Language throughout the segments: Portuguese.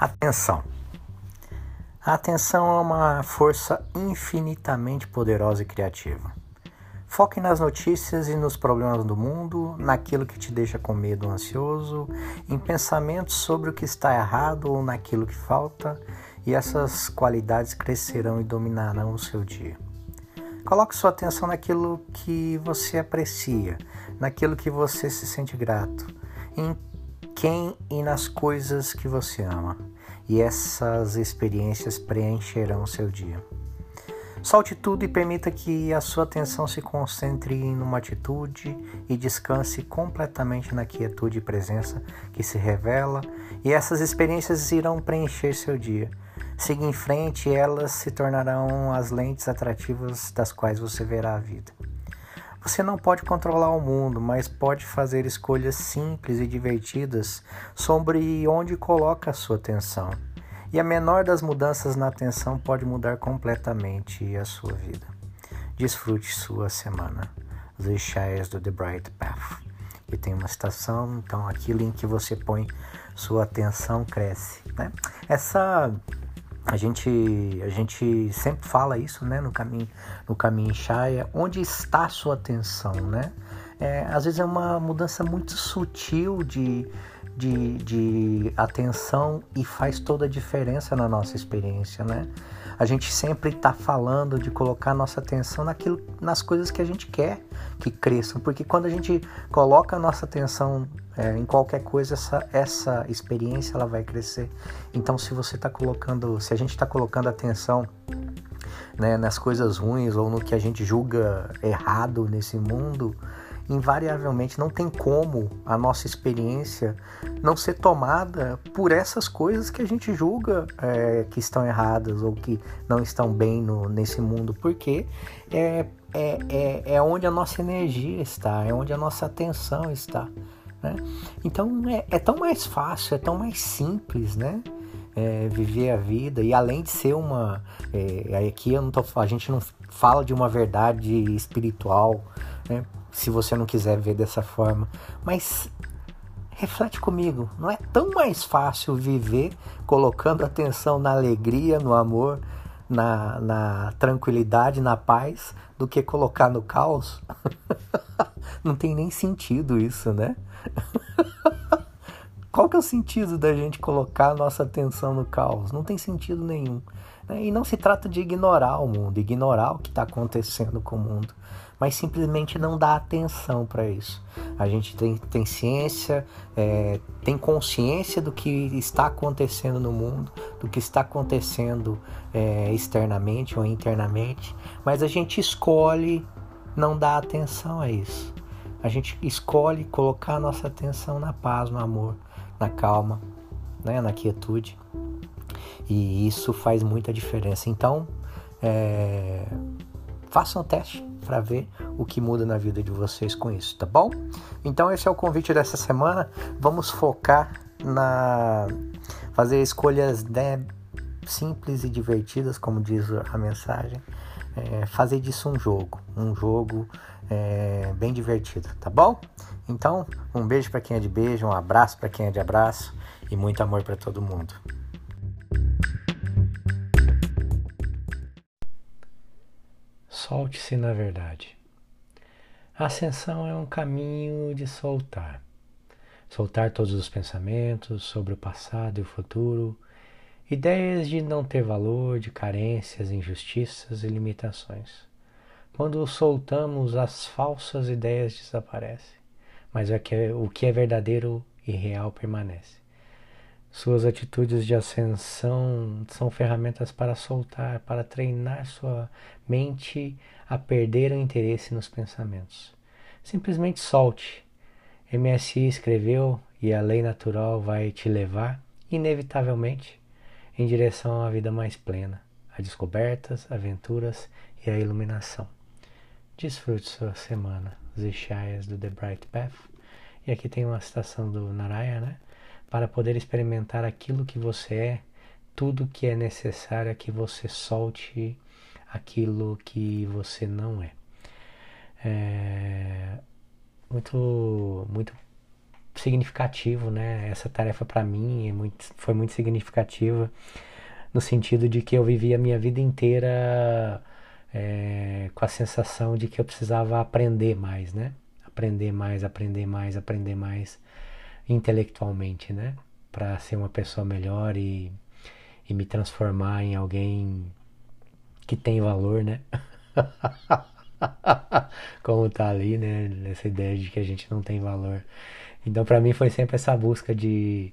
Atenção. A atenção é uma força infinitamente poderosa e criativa. Foque nas notícias e nos problemas do mundo, naquilo que te deixa com medo ou ansioso, em pensamentos sobre o que está errado ou naquilo que falta, e essas qualidades crescerão e dominarão o seu dia. Coloque sua atenção naquilo que você aprecia, naquilo que você se sente grato, em quem e nas coisas que você ama, e essas experiências preencherão seu dia. Solte tudo e permita que a sua atenção se concentre em uma atitude e descanse completamente na quietude e presença que se revela, e essas experiências irão preencher seu dia. Siga em frente e elas se tornarão as lentes atrativas das quais você verá a vida. Você não pode controlar o mundo, mas pode fazer escolhas simples e divertidas sobre onde coloca a sua atenção. E a menor das mudanças na atenção pode mudar completamente a sua vida. Desfrute sua semana. The Shires do The Bright Path. E tem uma estação, então aquilo em que você põe sua atenção cresce. Né? Essa a gente, a gente sempre fala isso, né, no caminho, no caminho Shaya, onde está a sua atenção, né? É, às vezes é uma mudança muito sutil de, de, de atenção e faz toda a diferença na nossa experiência, né? A gente sempre está falando de colocar nossa atenção naquilo, nas coisas que a gente quer que cresçam, porque quando a gente coloca a nossa atenção é, em qualquer coisa, essa, essa experiência ela vai crescer. Então, se você está colocando, se a gente está colocando atenção né, nas coisas ruins ou no que a gente julga errado nesse mundo, invariavelmente não tem como a nossa experiência não ser tomada por essas coisas que a gente julga é, que estão erradas ou que não estão bem no, nesse mundo, porque é, é, é, é onde a nossa energia está, é onde a nossa atenção está. Né? Então é, é tão mais fácil, é tão mais simples, né? É, viver a vida e além de ser uma é, aqui eu não tô, a gente não fala de uma verdade espiritual né? Se você não quiser ver dessa forma mas reflete comigo não é tão mais fácil viver colocando atenção na alegria no amor na, na tranquilidade na paz do que colocar no caos não tem nem sentido isso né Qual que é o sentido da gente colocar nossa atenção no caos? Não tem sentido nenhum. Né? E não se trata de ignorar o mundo, ignorar o que está acontecendo com o mundo, mas simplesmente não dar atenção para isso. A gente tem, tem ciência, é, tem consciência do que está acontecendo no mundo, do que está acontecendo é, externamente ou internamente, mas a gente escolhe não dar atenção a isso. A gente escolhe colocar a nossa atenção na paz, no amor, na calma, né, na quietude. E isso faz muita diferença. Então, é, façam um teste para ver o que muda na vida de vocês com isso, tá bom? Então, esse é o convite dessa semana. Vamos focar na fazer escolhas né, simples e divertidas, como diz a mensagem. É, fazer disso um jogo, um jogo é, bem divertido, tá bom? Então, um beijo para quem é de beijo, um abraço para quem é de abraço e muito amor para todo mundo. Solte-se na verdade. A ascensão é um caminho de soltar. Soltar todos os pensamentos sobre o passado e o futuro, ideias de não ter valor, de carências, injustiças e limitações quando soltamos as falsas ideias desaparecem, mas é o que é verdadeiro e real permanece. Suas atitudes de ascensão são ferramentas para soltar, para treinar sua mente a perder o interesse nos pensamentos. Simplesmente solte. MSI escreveu e a lei natural vai te levar, inevitavelmente, em direção a uma vida mais plena, a descobertas, aventuras e a iluminação. Desfrute sua semana, os Ishayas do The Bright Path. E aqui tem uma citação do Narayana, né? Para poder experimentar aquilo que você é, tudo que é necessário é que você solte aquilo que você não é. é muito, muito significativo, né? Essa tarefa para mim é muito, foi muito significativa no sentido de que eu vivi a minha vida inteira é, com a sensação de que eu precisava aprender mais, né? Aprender mais, aprender mais, aprender mais intelectualmente, né? Para ser uma pessoa melhor e, e me transformar em alguém que tem valor, né? Como tá ali, né? Nessa ideia de que a gente não tem valor. Então, para mim, foi sempre essa busca de,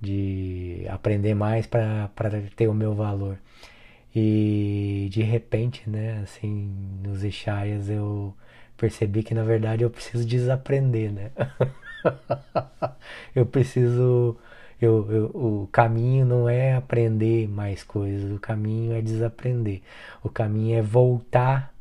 de aprender mais para ter o meu valor. E de repente, né, assim, nos Ishayas eu percebi que na verdade eu preciso desaprender, né? eu preciso. Eu, eu, o caminho não é aprender mais coisas, o caminho é desaprender. O caminho é voltar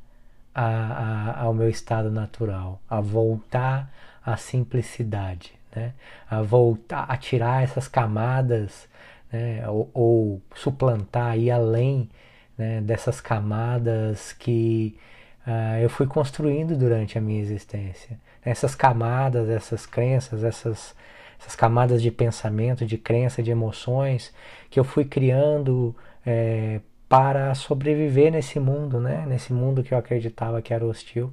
a, a, ao meu estado natural, a voltar à simplicidade, né? a voltar a tirar essas camadas né? ou, ou suplantar, ir além né? dessas camadas que uh, eu fui construindo durante a minha existência. Essas camadas, essas crenças, essas, essas camadas de pensamento, de crença, de emoções que eu fui criando é, para sobreviver nesse mundo, né? Nesse mundo que eu acreditava que era hostil.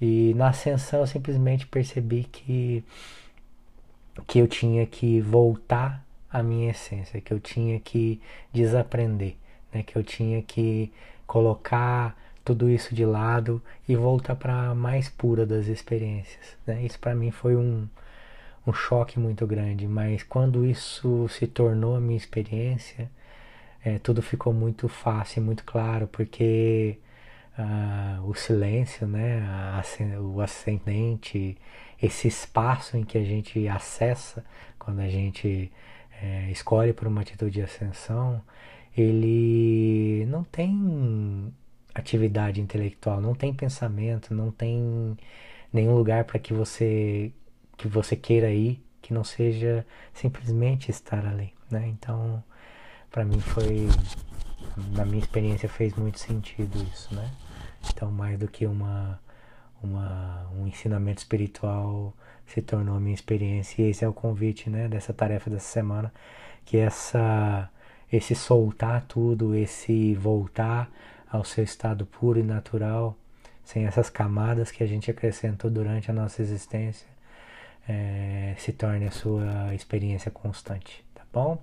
E na ascensão eu simplesmente percebi que que eu tinha que voltar à minha essência, que eu tinha que desaprender, né? Que eu tinha que colocar tudo isso de lado e voltar para a mais pura das experiências. Né? Isso para mim foi um, um choque muito grande, mas quando isso se tornou a minha experiência, é, tudo ficou muito fácil, muito claro, porque uh, o silêncio, né, a, o ascendente, esse espaço em que a gente acessa quando a gente é, escolhe por uma atitude de ascensão, ele não tem atividade intelectual, não tem pensamento, não tem nenhum lugar para que você que você queira ir que não seja simplesmente estar ali, né? Então para mim foi, na minha experiência, fez muito sentido isso, né? Então, mais do que uma, uma, um ensinamento espiritual, se tornou a minha experiência. E esse é o convite, né, dessa tarefa dessa semana, que essa, esse soltar tudo, esse voltar ao seu estado puro e natural, sem essas camadas que a gente acrescentou durante a nossa existência, é, se torne a sua experiência constante, tá bom?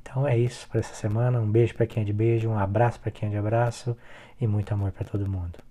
Então é isso para essa semana. Um beijo para quem é de beijo, um abraço para quem é de abraço e muito amor para todo mundo.